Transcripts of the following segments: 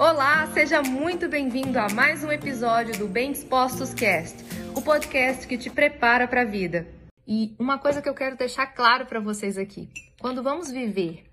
Olá, seja muito bem-vindo a mais um episódio do Bem Dispostos Cast, o podcast que te prepara para a vida. E uma coisa que eu quero deixar claro para vocês aqui: quando vamos viver,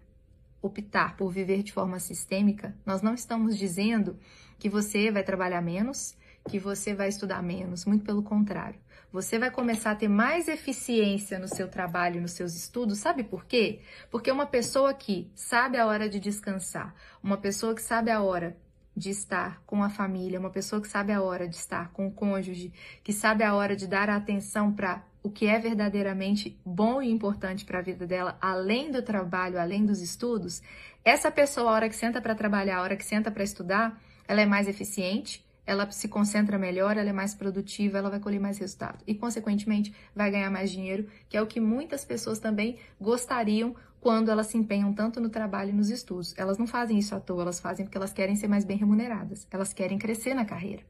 optar por viver de forma sistêmica, nós não estamos dizendo que você vai trabalhar menos, que você vai estudar menos, muito pelo contrário. Você vai começar a ter mais eficiência no seu trabalho, nos seus estudos. Sabe por quê? Porque uma pessoa que sabe a hora de descansar, uma pessoa que sabe a hora de estar com a família, uma pessoa que sabe a hora de estar com o cônjuge, que sabe a hora de dar atenção para o que é verdadeiramente bom e importante para a vida dela, além do trabalho, além dos estudos, essa pessoa, a hora que senta para trabalhar, a hora que senta para estudar, ela é mais eficiente, ela se concentra melhor, ela é mais produtiva, ela vai colher mais resultado e, consequentemente, vai ganhar mais dinheiro, que é o que muitas pessoas também gostariam quando elas se empenham tanto no trabalho e nos estudos. Elas não fazem isso à toa, elas fazem porque elas querem ser mais bem remuneradas, elas querem crescer na carreira.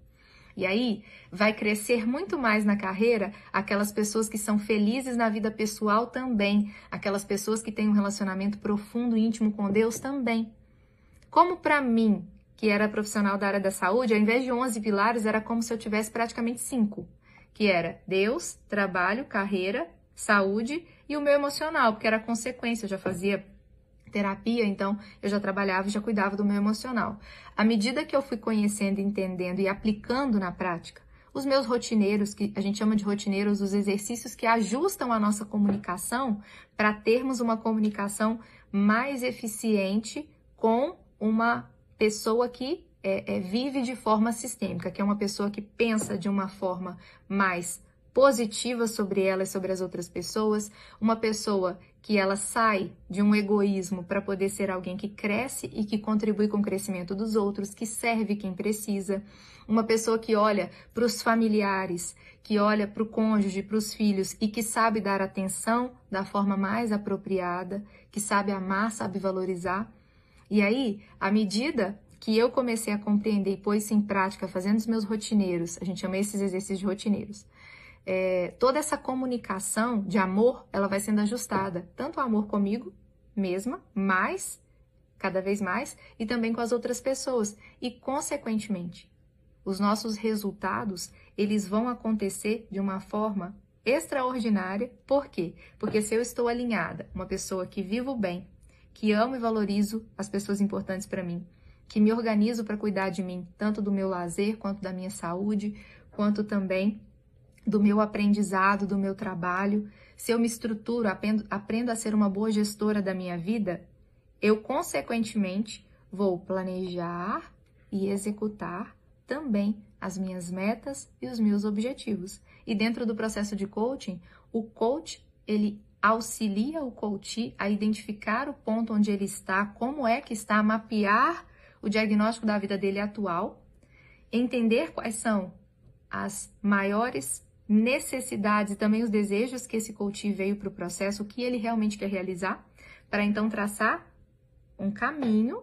E aí vai crescer muito mais na carreira aquelas pessoas que são felizes na vida pessoal também, aquelas pessoas que têm um relacionamento profundo e íntimo com Deus também. Como para mim que era profissional da área da saúde, ao invés de 11 pilares, era como se eu tivesse praticamente cinco, que era Deus, trabalho, carreira, saúde e o meu emocional, porque era consequência, eu já fazia terapia, então eu já trabalhava e já cuidava do meu emocional. À medida que eu fui conhecendo, entendendo e aplicando na prática, os meus rotineiros, que a gente chama de rotineiros, os exercícios que ajustam a nossa comunicação para termos uma comunicação mais eficiente com uma pessoa que é, é, vive de forma sistêmica, que é uma pessoa que pensa de uma forma mais positiva sobre ela e sobre as outras pessoas, uma pessoa que ela sai de um egoísmo para poder ser alguém que cresce e que contribui com o crescimento dos outros, que serve quem precisa, uma pessoa que olha para os familiares, que olha para o cônjuge, para os filhos e que sabe dar atenção da forma mais apropriada, que sabe amar, sabe valorizar. E aí, à medida que eu comecei a compreender e pôs isso em prática, fazendo os meus rotineiros, a gente chama esses exercícios de rotineiros, é, toda essa comunicação de amor, ela vai sendo ajustada, tanto o amor comigo mesma, mais, cada vez mais, e também com as outras pessoas. E, consequentemente, os nossos resultados, eles vão acontecer de uma forma extraordinária. Por quê? Porque se eu estou alinhada, uma pessoa que vivo bem, que amo e valorizo as pessoas importantes para mim, que me organizo para cuidar de mim, tanto do meu lazer quanto da minha saúde, quanto também do meu aprendizado, do meu trabalho, se eu me estruturo, aprendo, aprendo a ser uma boa gestora da minha vida, eu consequentemente vou planejar e executar também as minhas metas e os meus objetivos. E dentro do processo de coaching, o coach ele auxilia o coach a identificar o ponto onde ele está, como é que está, mapear o diagnóstico da vida dele atual, entender quais são as maiores necessidades e também os desejos que esse coach veio para o processo, o que ele realmente quer realizar, para então traçar um caminho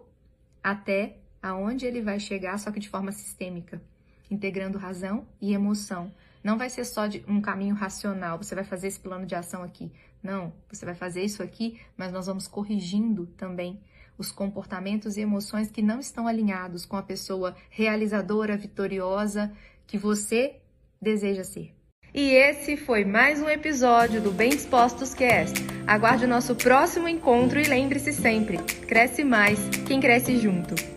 até aonde ele vai chegar, só que de forma sistêmica, integrando razão e emoção. Não vai ser só de um caminho racional, você vai fazer esse plano de ação aqui. Não, você vai fazer isso aqui, mas nós vamos corrigindo também os comportamentos e emoções que não estão alinhados com a pessoa realizadora, vitoriosa que você deseja ser. E esse foi mais um episódio do Bem Dispostos Cast. Aguarde o nosso próximo encontro e lembre-se sempre: cresce mais quem cresce junto.